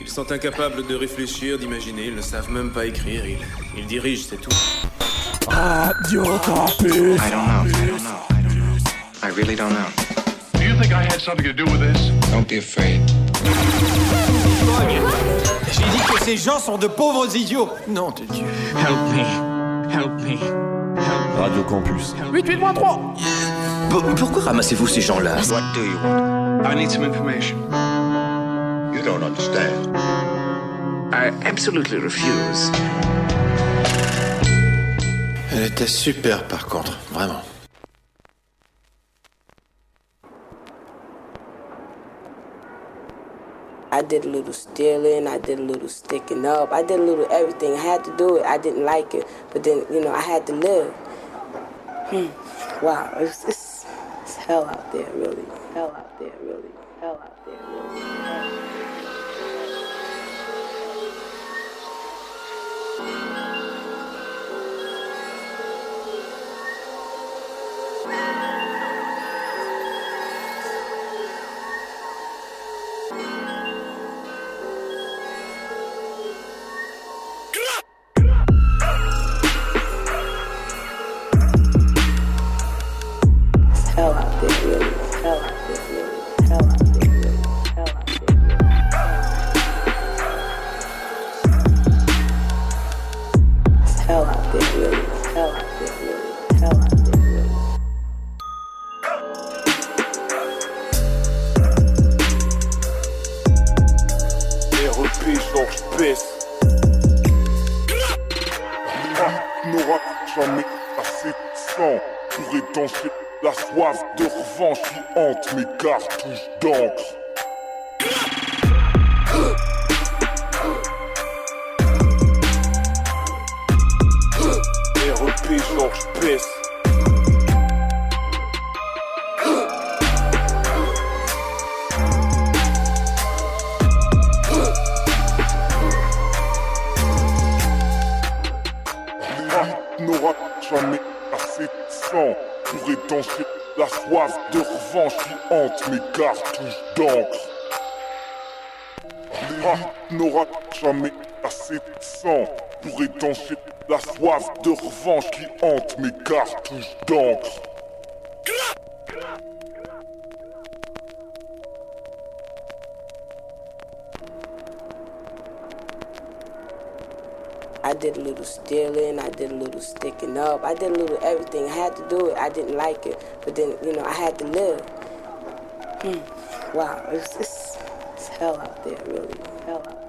Ils sont incapables de réfléchir, d'imaginer, ils ne savent même pas écrire, ils, ils dirigent, c'est tout. Radio Campus. I don't know. I don't know. I don't know. I really don't know. Do you think I had something to do with this? Don't be afraid. J'ai dit que ces gens sont de pauvres idiots. Non de Dieu. Help me. Help me. Help Radio Campus. 88.3 Pourquoi ramassez-vous ces gens-là? What do you want? I need some information. You don't understand. I absolutely refuse. Elle était super par contre, vraiment. I did a little stealing, I did a little sticking up, I did a little everything. I had to do it. I didn't like it, but then you know I had to live. Hmm. Wow, it's, it's, it's hell out there, really. Hell out there, really. Hell out there, really. Qui hante mes cartouches d'encre. I did a little stealing, I did a little sticking up, I did a little everything. I had to do it. I didn't like it, but then you know I had to live. Hmm. Wow, it's, it's, it's hell out there, really. Hell out there,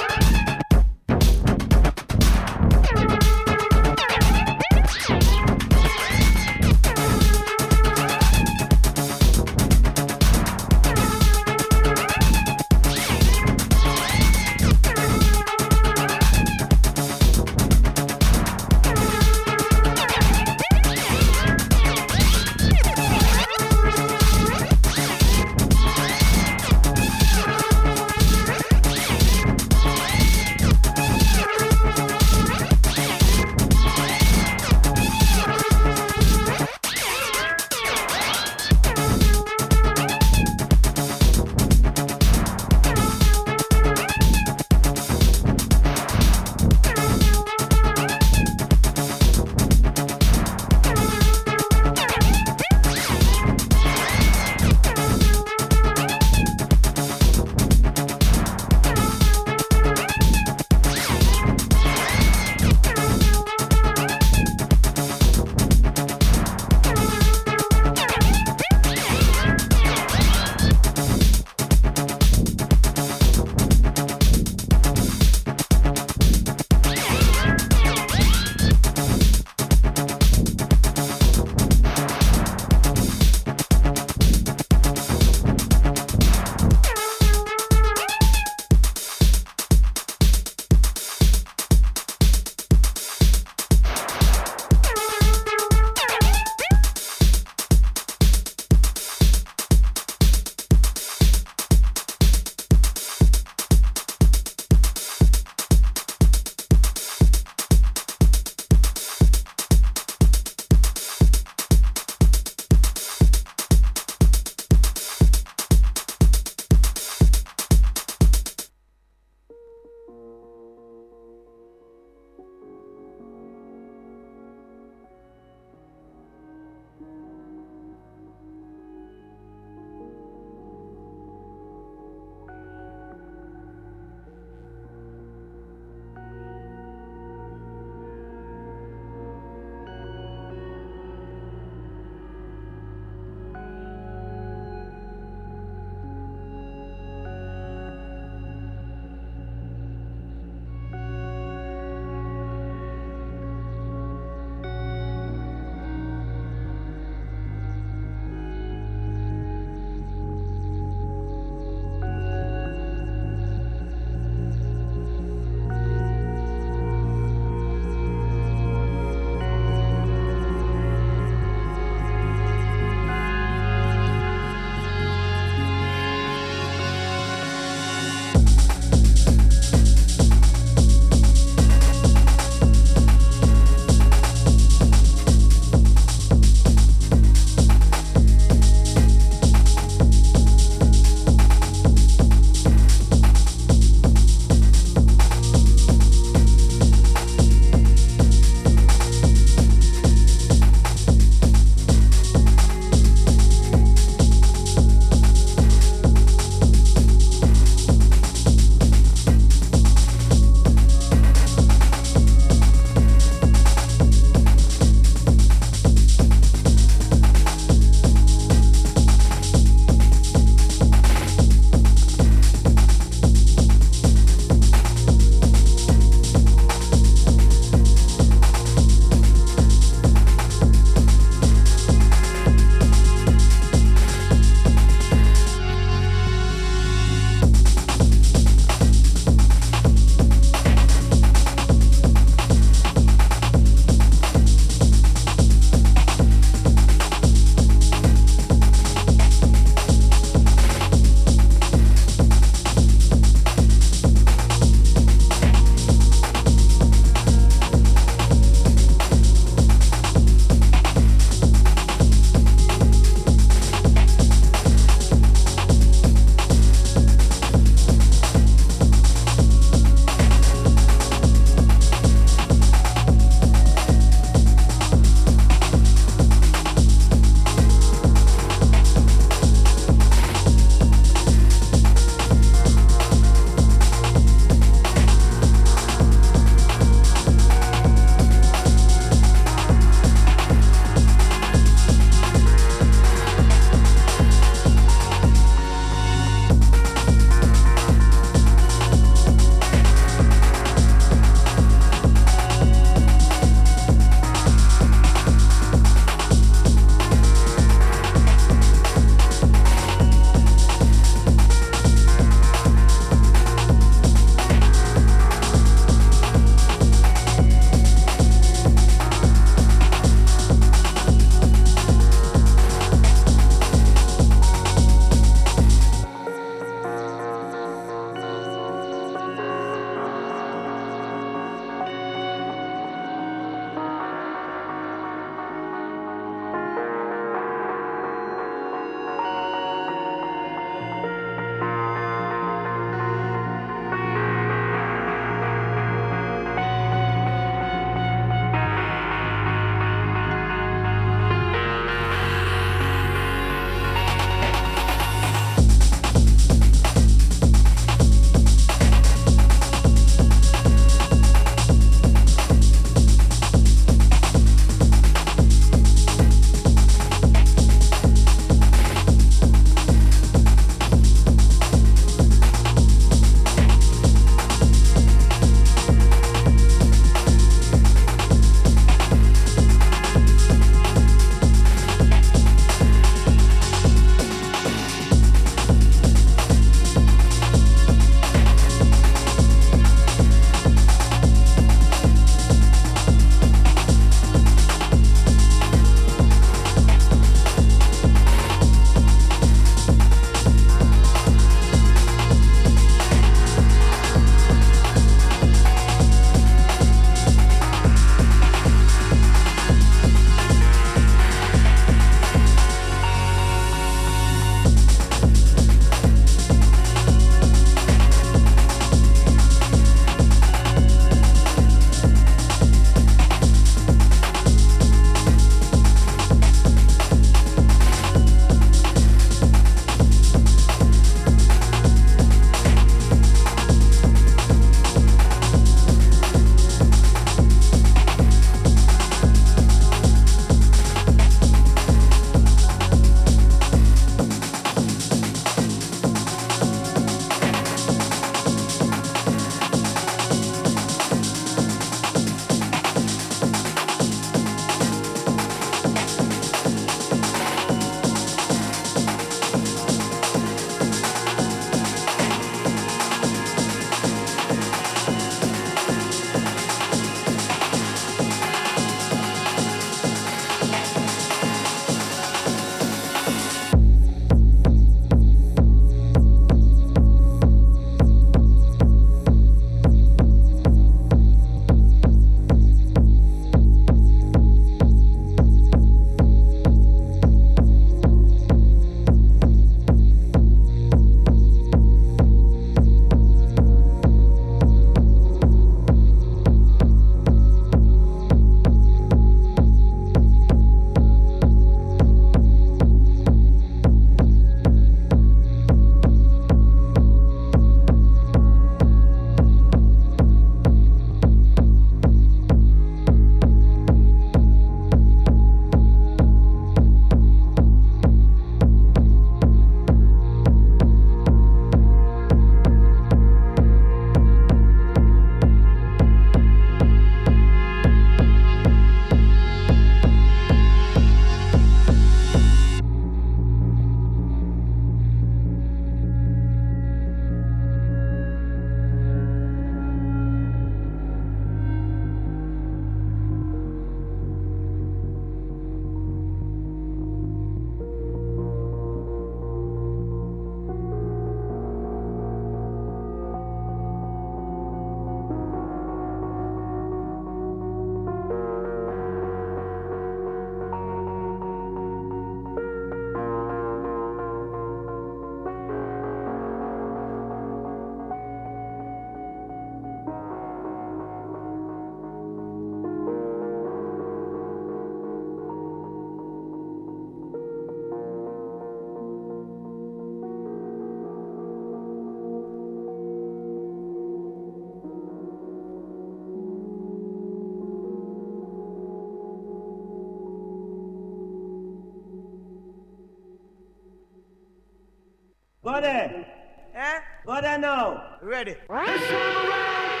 now. Ready. This time around,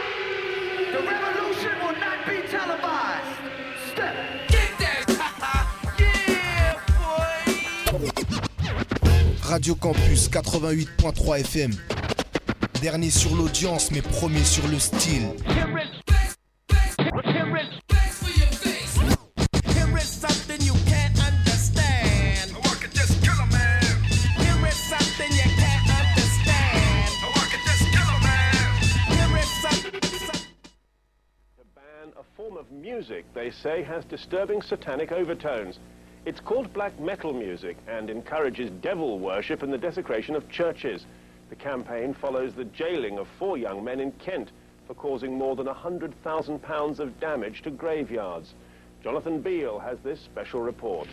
the revolution will not be televised. Step. Get that. yeah, boy. Radio Campus 88.3 FM. Dernier sur l'audience, mais premier sur le style. Say has disturbing satanic overtones. It's called black metal music and encourages devil worship and the desecration of churches. The campaign follows the jailing of four young men in Kent for causing more than £100,000 of damage to graveyards. Jonathan Beale has this special report.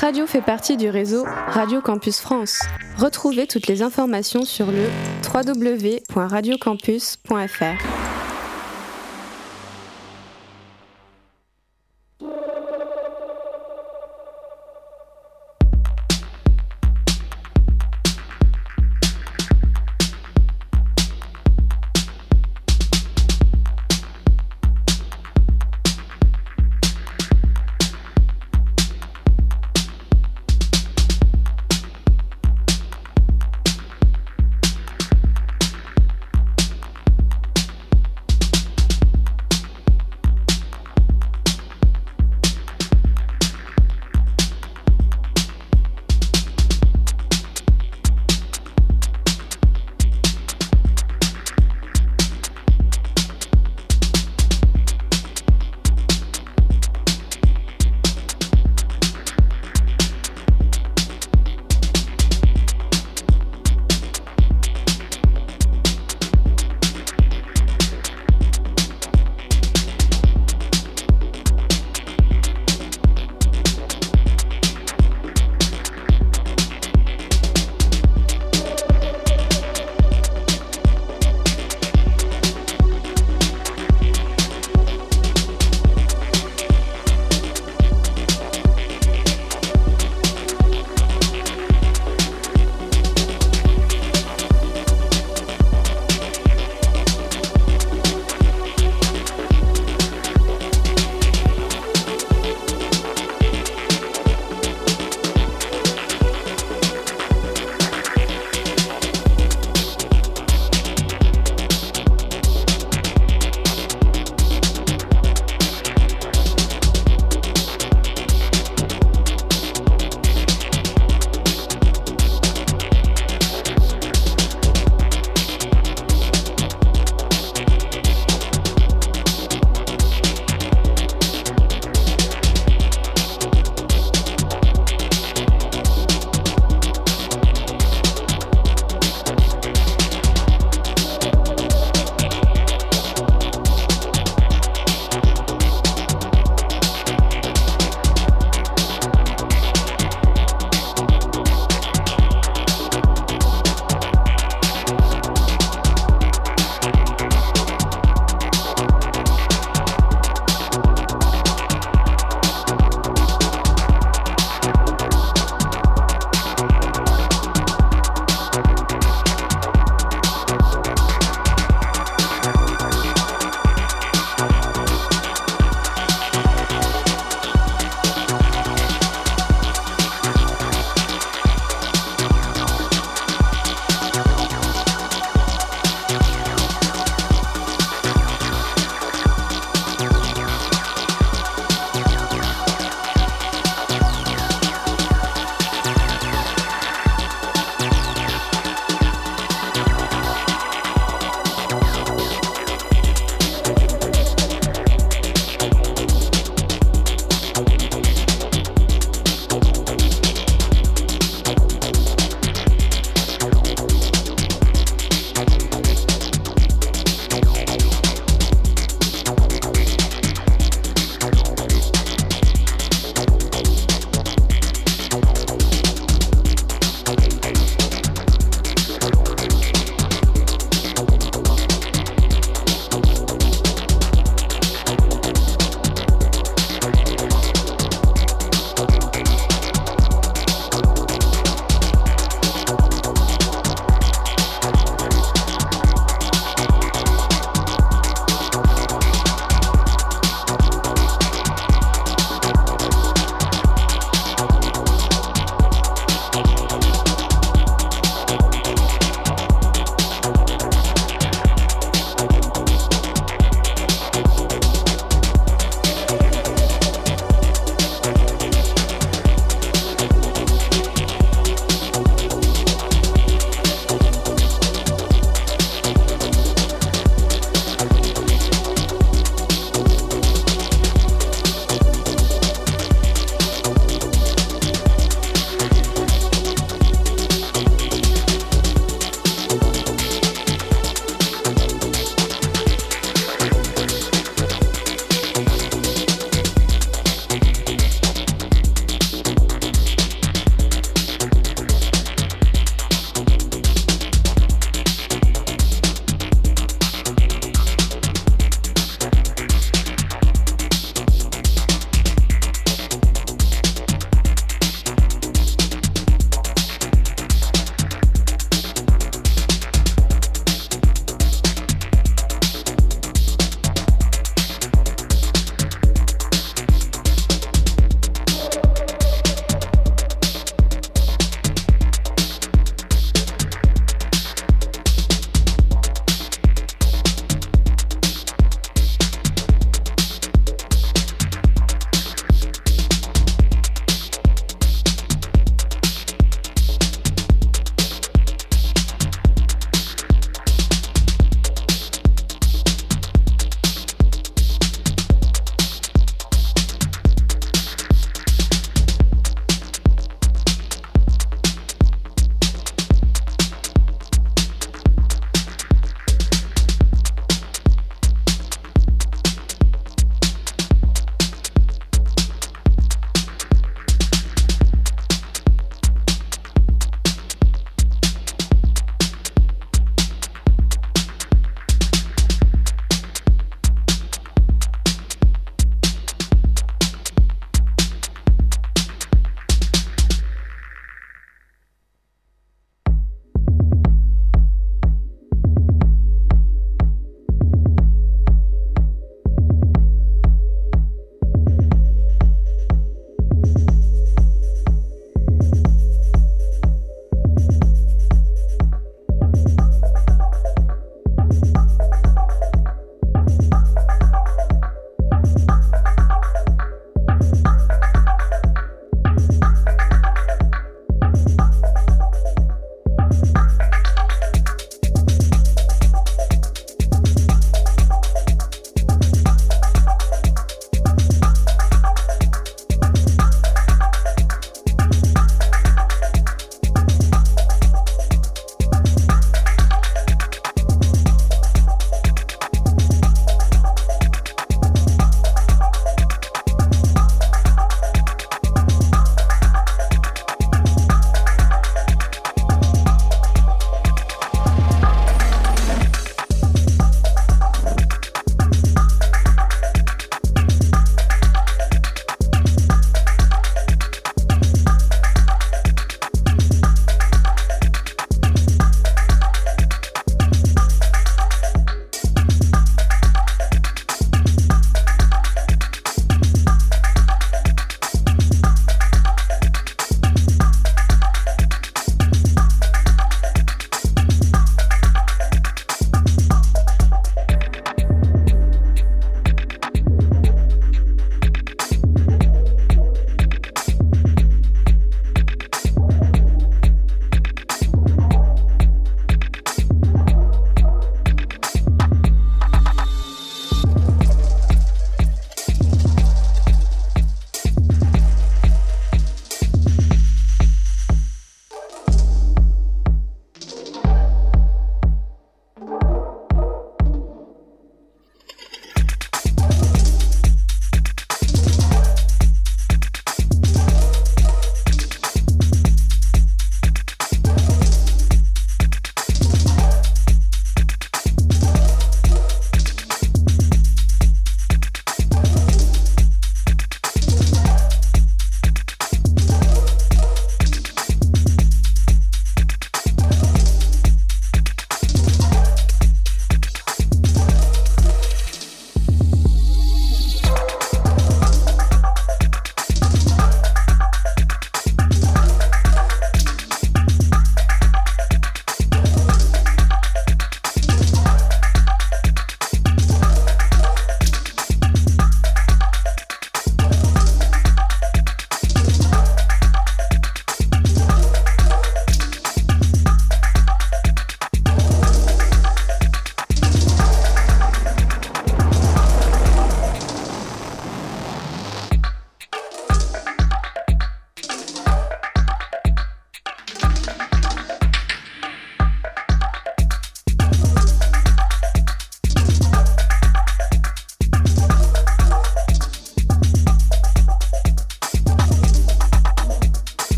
Radio fait partie du réseau Radio Campus France. Retrouvez toutes les informations sur le www.radiocampus.fr.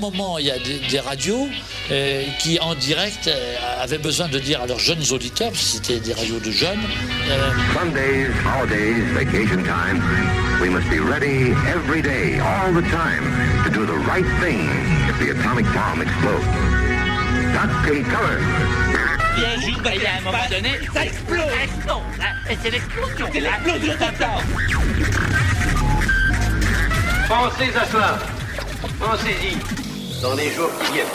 moment, il y a des, des radios euh, qui, en direct, euh, avaient besoin de dire à leurs jeunes auditeurs, parce que c'était des radios de jeunes, euh, Sundays, holidays, vacation time, we must be ready every day, all the time, to do the right thing if the atomic bomb explodes. Duck and cover. Bien juste, et à un moment donné, ça explose. Ça explose. hein. Et c'est l'explosion. C'est l'explosion totale. Pensez à cela. Pensez-y. Dans les jours qui viennent.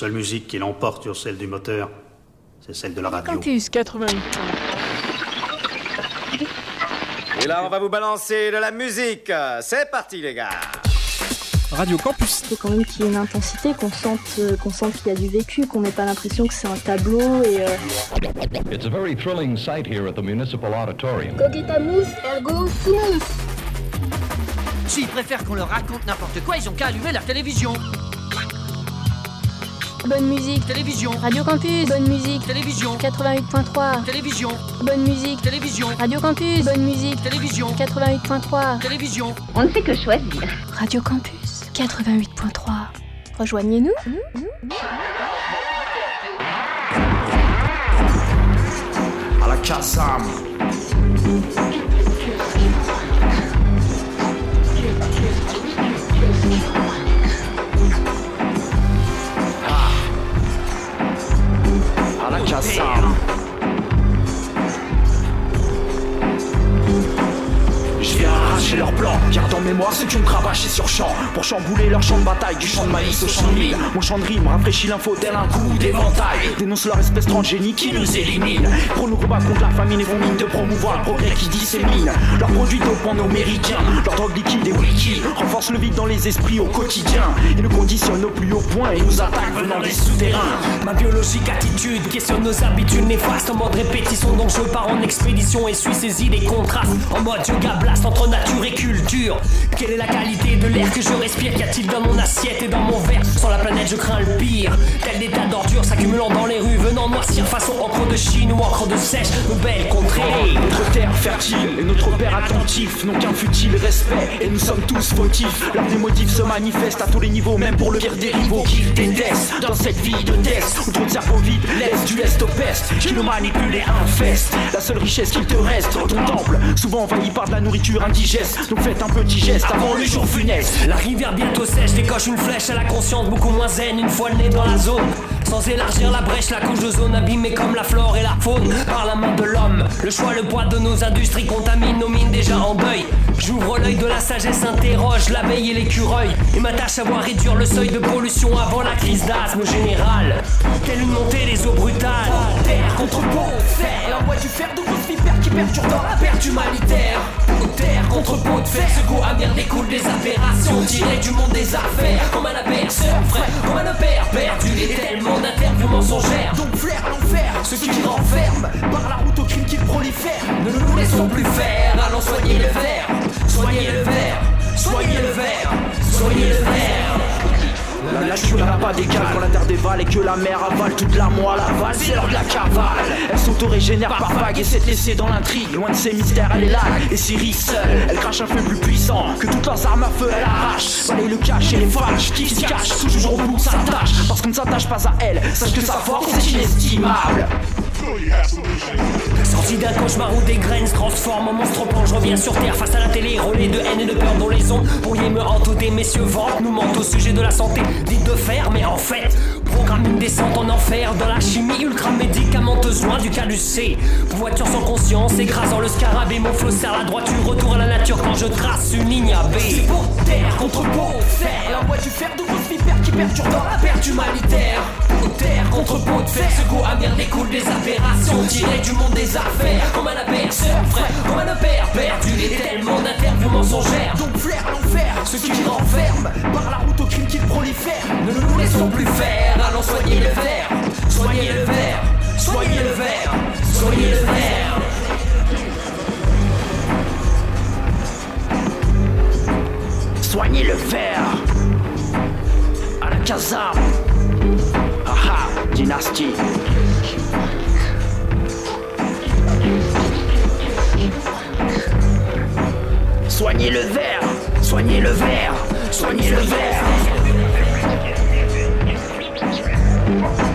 Seule musique qui l'emporte sur celle du moteur, c'est celle de la radio. Campus 88. Et là, on va vous balancer de la musique. C'est parti, les gars. Radio Campus. faut quand même qu'il y ait une intensité, qu'on sente, euh, qu'on sente qu'il y a du vécu, qu'on n'ait pas l'impression que c'est un tableau et. euh, It's a very thrilling sight here at the Municipal Auditorium. Cogitamus ergo sumus. S'ils préfèrent qu'on leur raconte n'importe quoi, ils ont qu'à allumer la télévision. Bonne musique. Télévision. Radio Campus. Bonne musique. Télévision. 88.3. Télévision. Bonne musique. Télévision. Radio Campus. Bonne musique. Télévision. 88.3. Télévision. On ne fait que choisir. Radio Campus. 88.3. Rejoignez-nous. Chambouler leur champ de bataille, du champ de maïs au champ de Mon champ de rime rafraîchit l'info tel un coup d'éventail. Dénonce leur espèce transgénique qui nous élimine. Pour nous combat contre la famine et vont mine de promouvoir le progrès qui dissémine. Leurs produits dopants américains, leur drogue liquide et wiki Renforce le vide dans les esprits au quotidien Et nous conditionne au plus haut point et nous attaque venant des souterrains. Ma biologique attitude questionne nos habitudes néfastes. En mode répétition donc je pars en expédition Et suis saisi des contrastes. En mode yoga blast entre nature et culture. Quelle est la qualité de l'air que je respire Qu'y a-t-il dans mon assiette et dans mon verre Sur la planète je crains le pire Tel des tas d'ordures s'accumulant dans les rues Venant noircir façon encre de Chine ou encre de sèche Nos belles contrées Notre terre fertile et notre père attentif n'ont qu'un futile respect et nous sommes tous fautifs. Leurs des motifs se manifestent à tous les niveaux, même pour le pire des rivaux qu'ils détestent. Dans cette vie de test où trop de cerveaux vides laissent du lest au peste, qui nous manipule et infeste. La seule richesse qu'il te reste, ton temple, souvent envahi par de la nourriture indigeste. Donc faites un petit geste avant le jour funeste. La rivière bientôt sèche décoche une flèche à la conscience beaucoup moins zen une fois le nez dans la zone. Sans élargir la brèche, la couche d'ozone abîmée comme la flore et la faune par la main de l'homme. Le choix, le poids de nos industries contaminent nos mines déjà en deuil. J'ouvre l'œil de la sagesse, interroge l'abeille et l'écureuil et m'attache à voir réduire le seuil de pollution avant la crise d'asthme générale. Telle une montée des eaux brutales. Terre contre peau, fer, envoie du fer de grosses vipères qui perturbent dans la perte humanitaire. Terre contre pot de fer, ce goût amer découle des aberrations tirées du monde des affaires. Comme un aperceur, frère, comme un père perdu. Et tellement d'interviews mensongères. Donc flaire l'enfer, ceux qui renferment par la route au crime qui prolifère. Ne nous laissons plus faire, allons soigner le verre. Soignez le verre, soignez le verre, soignez le verre. La nature n'a pas d'égal quand la terre dévale et que la mer avale toute la moelle avale. C'est l'heure de la cavale. Elle s'auto-régénère par vagues et s'est laissée dans l'intrigue. Loin de ses mystères, elle est là. Et Siri seule, elle crache un feu plus puissant que toutes leurs armes à feu. Elle arrache, balaye le cache et les fâche. Qui se cache, toujours au bout de sa tâche. Parce qu'on ne s'attache pas à elle, sache que sa force est inestimable. Sorti d'un cauchemar où des graines se transforment en monstre plan, je reviens sur terre face à la télé, relais de haine et de peur dont les ondes. Pourriez me entourer, messieurs vantent, nous mentent au sujet de la santé, dites de faire, mais en fait, programme une descente en enfer dans la chimie ultra médicamenteuse, loin du calucé. Voiture sans conscience, écrasant le scarabée, mon flot serre la droiture, retour à la nature quand je trace une ligne AB. C'est pour terre contre peau, fer, envoie du fer de vipères qui perturbent dans la perte humanitaire. Terre contre pot de fer, ce goût amer découle des aberrations tirées du monde des affaires. Comme un aperceur, frère, comme un père perdu. Et tellement d'interviews mensongères. Donc flaire l'enfer, ceux qui renferment par la route au crime qui prolifère. Ne nous laissons plus faire, allons soigner le verre. Soignez le verre, soignez le verre, soignez le verre. Soignez le verre à la casarme. Haha, dynastie. Soignez le verre, soignez le verre, soignez le verre. Thank you.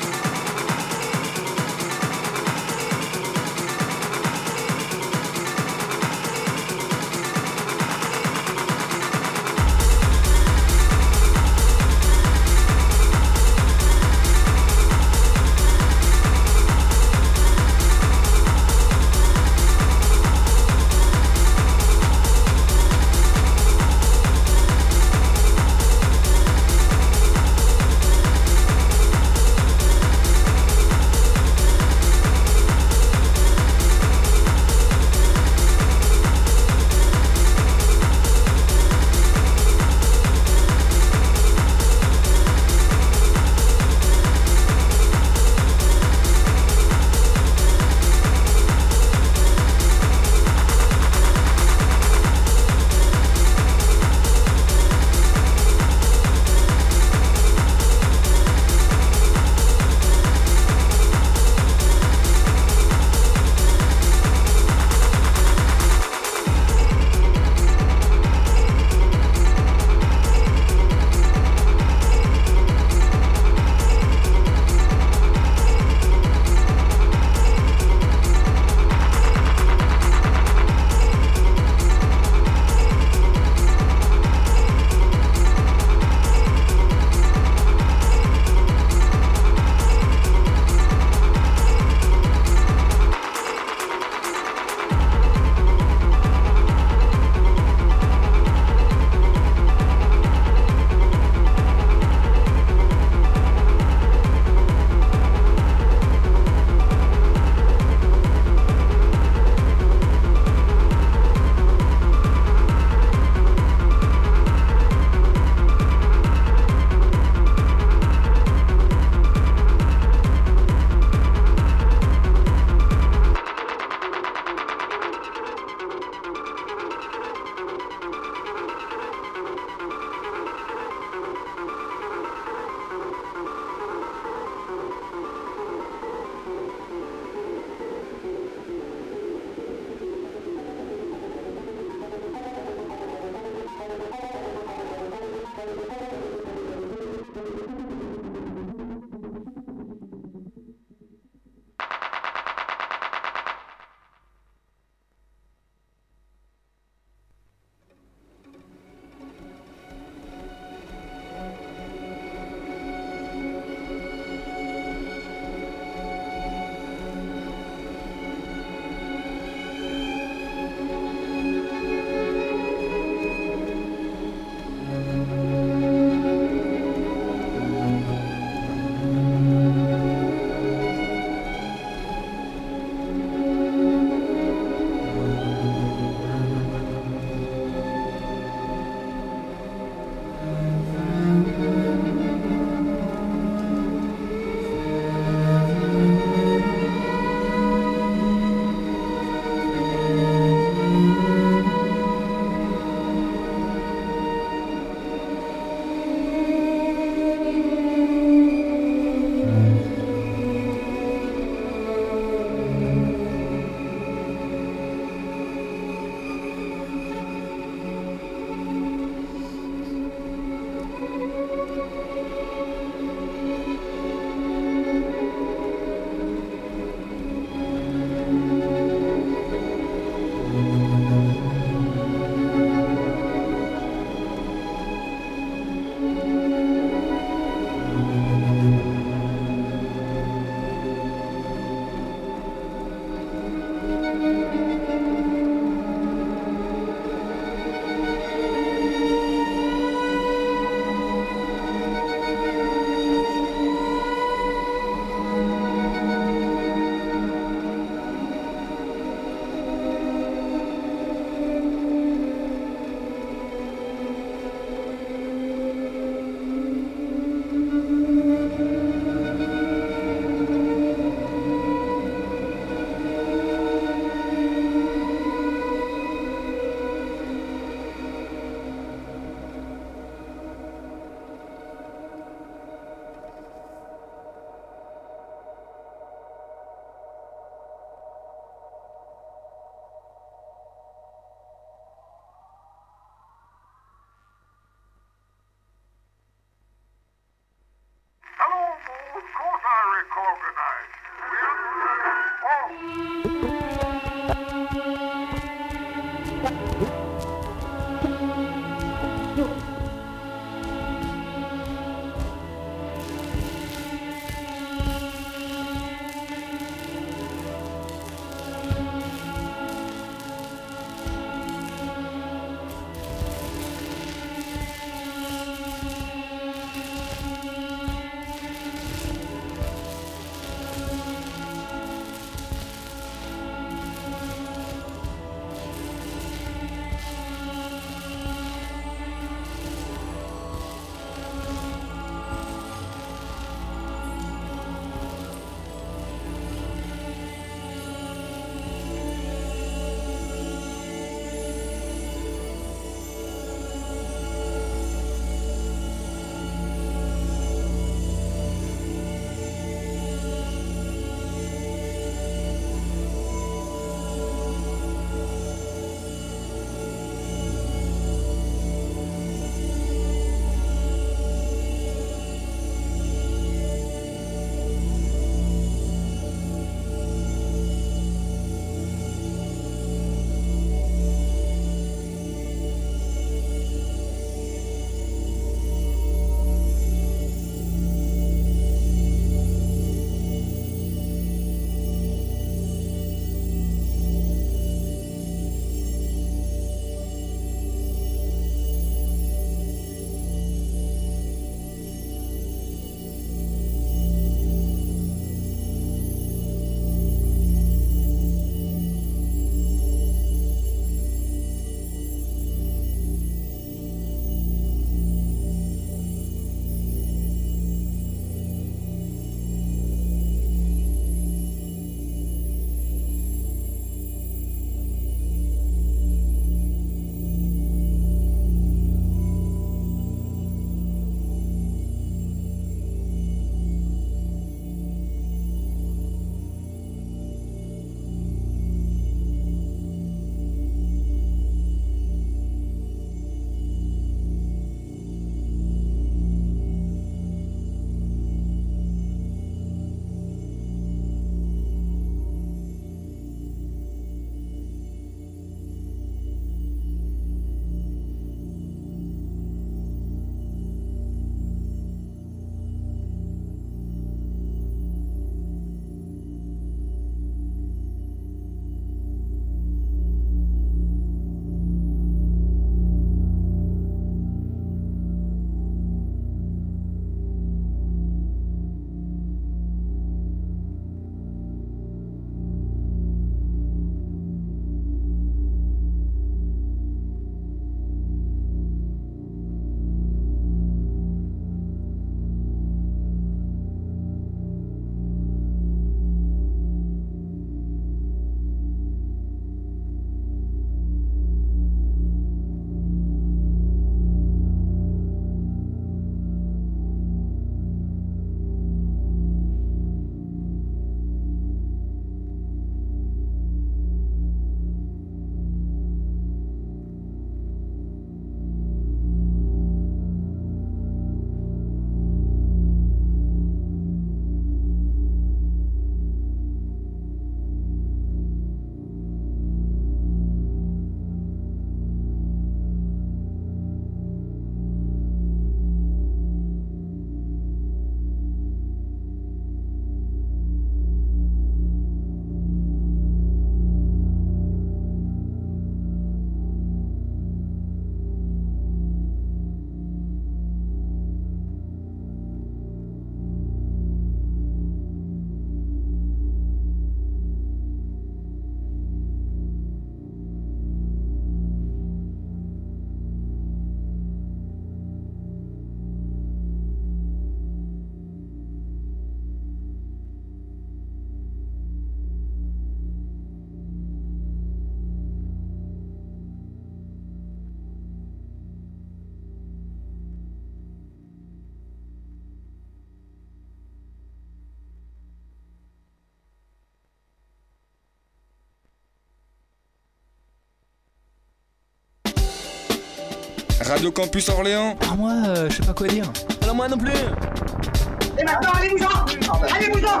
Radio Campus Orléans. Ah, moi, euh, je sais pas quoi dire. Alors, moi non plus. Et maintenant, allez-vous-en Allez-vous-en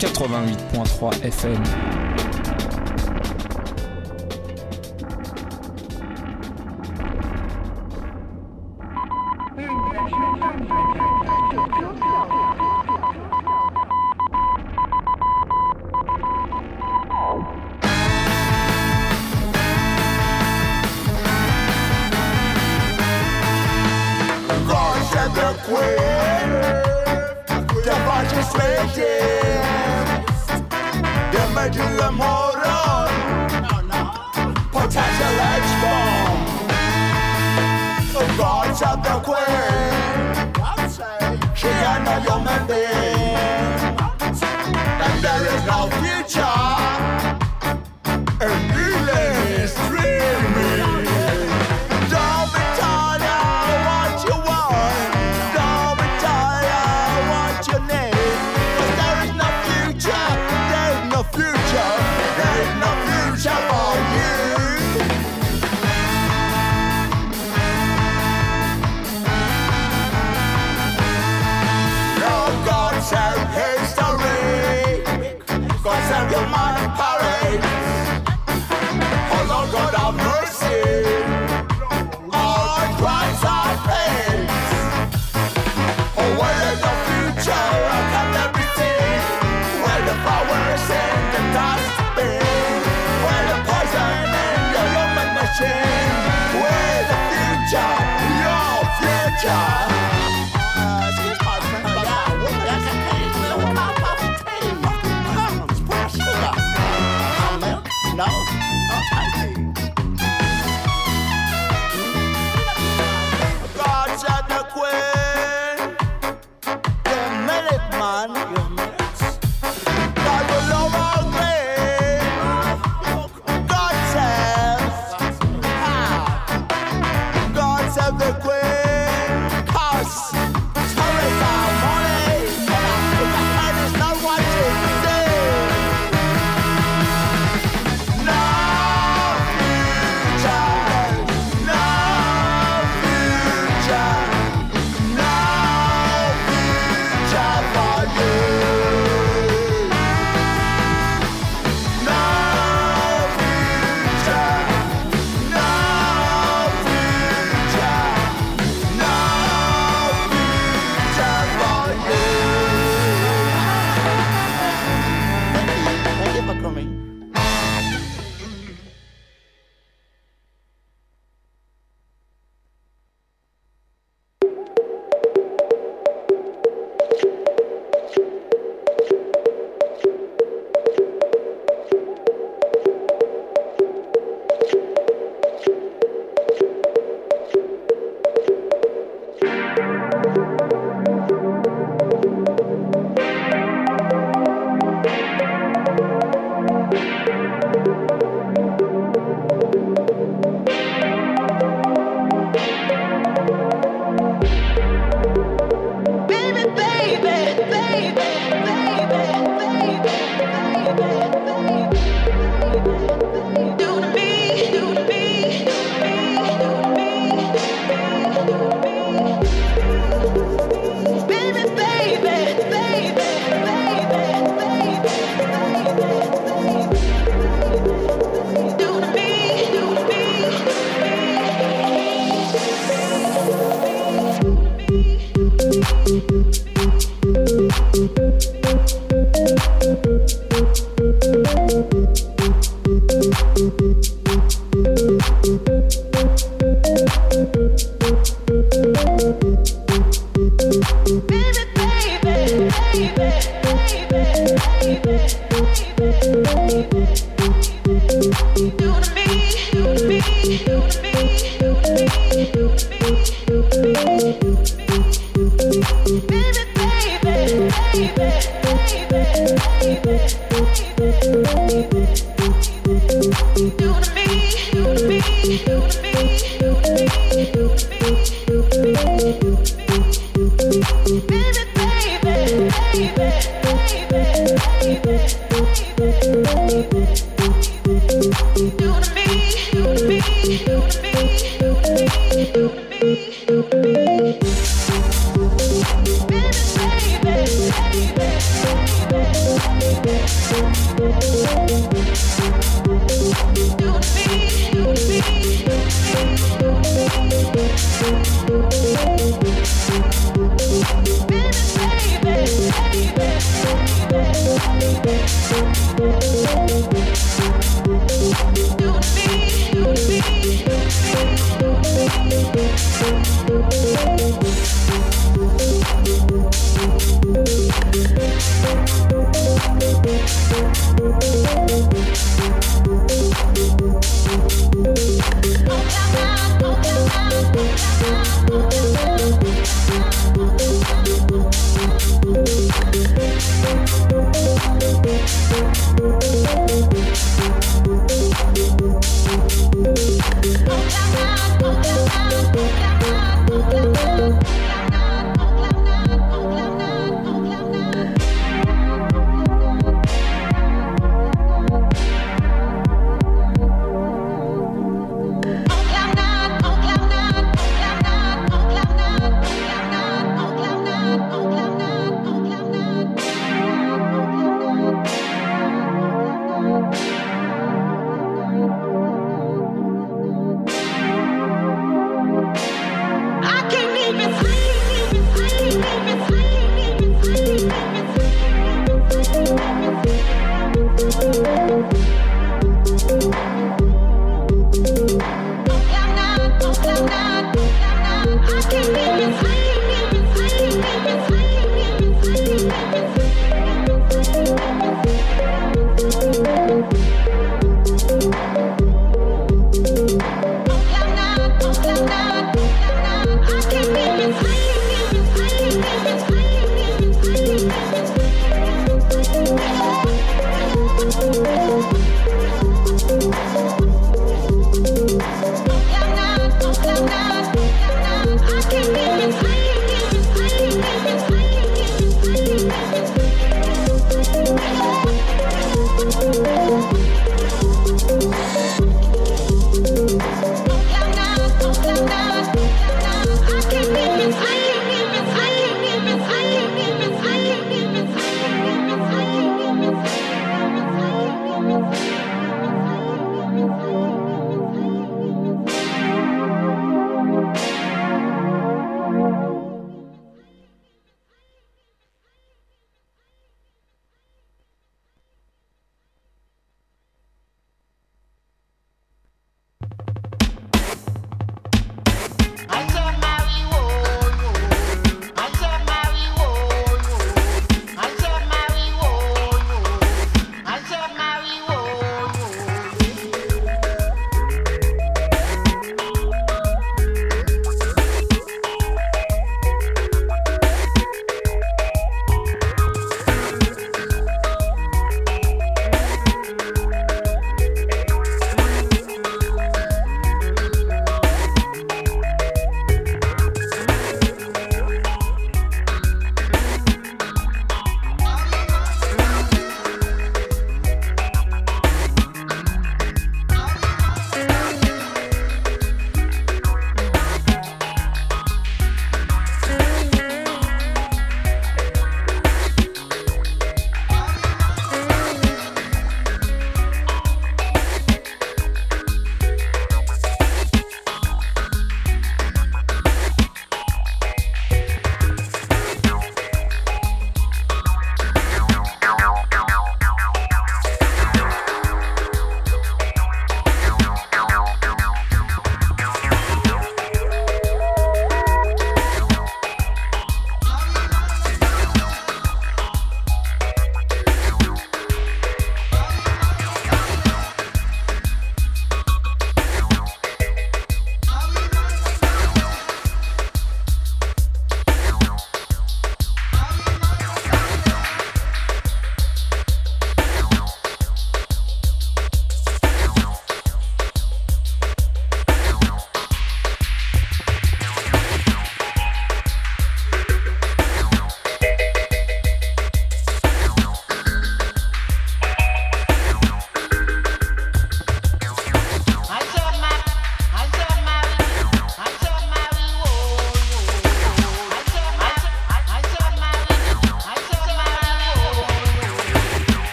88.3 FM. quit. Te faccio smettere. Te metti a moron. Potential H bomb. Gods of the queen. She got no human being. And there is no future.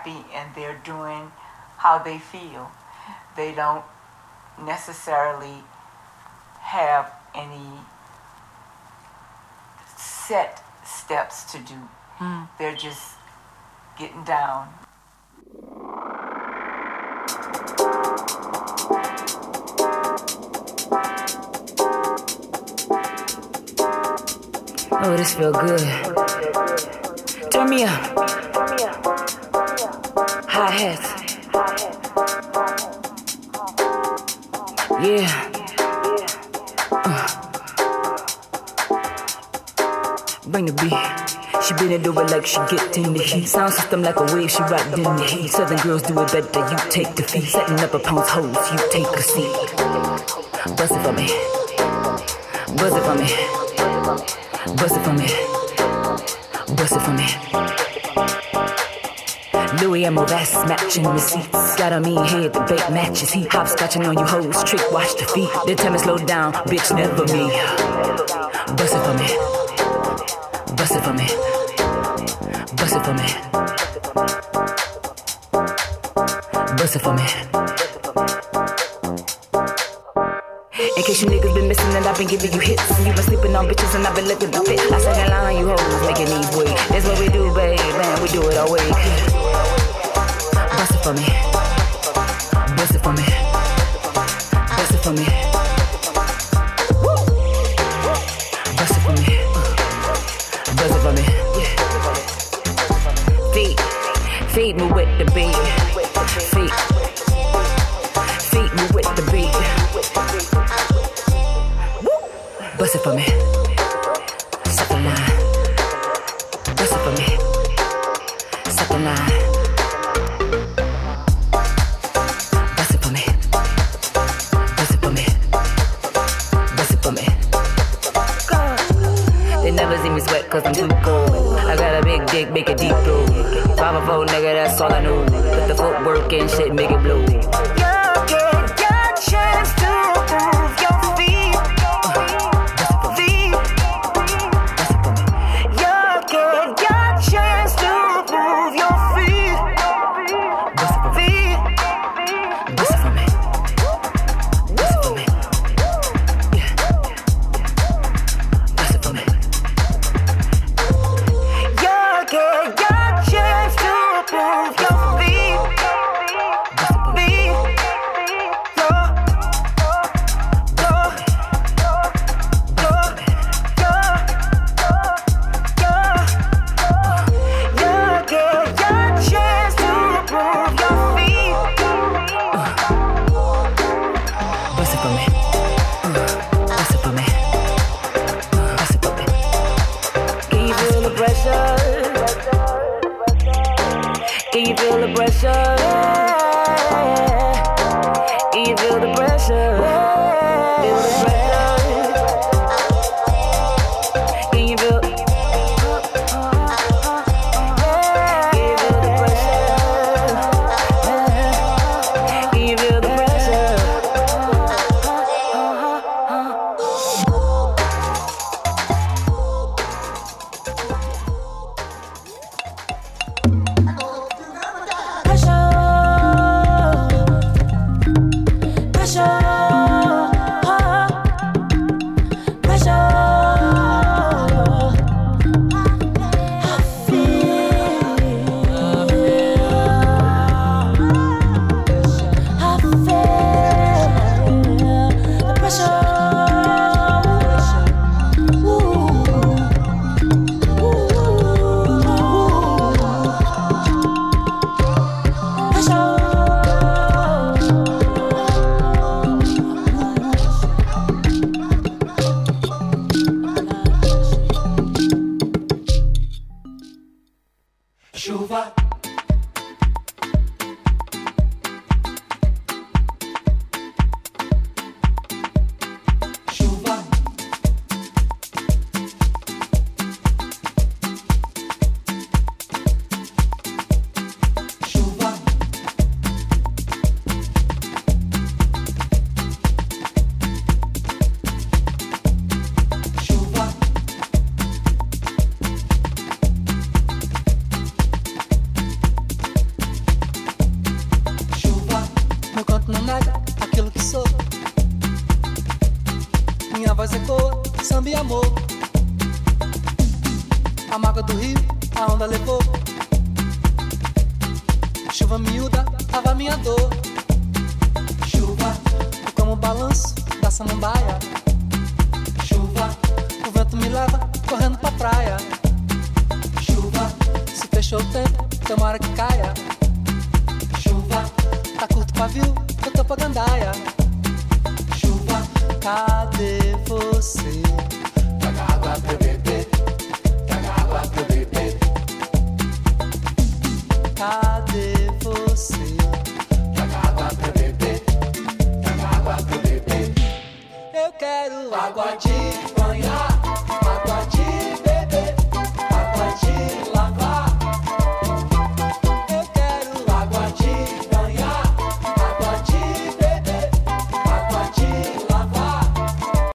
Happy and they're doing how they feel. They don't necessarily have any set steps to do. Mm. They're just getting down. Oh, this feel good. Turn me up. Hi Yeah. Uh. Bring the beat. She bend it over like she get in the heat. Sound system like a wave, she right in the heat. Southern girls do it better, you take the feet. Setting up a pound's hose, you take a seat. Bust it for me. Bust it for me. Bust it for me. Bust it for me. Louis and vest matching receipts. Got a mean head, the bait matches heat. Hopscotching on you hoes, trick watch the feet. They tell me slow down, bitch, never me. Bust it for me. Bust it for me. Bust it for me. Bust it for me. In case you niggas been missing and I've been giving you hits. You been sleeping on bitches and I've been looking to fit. I second line, you hoes making these wait. That's what we do, babe, man. We do it our way. Bust it for me. Bust it for me. Bust it for me. It for me. Line. Me. Second line. Bust it for me. For me. They never see me sweat cause I'm too cold. I got a big dick, make it deep blue. Five or four, nigga, that's all I know. Put the footwork in, shit, make it blue.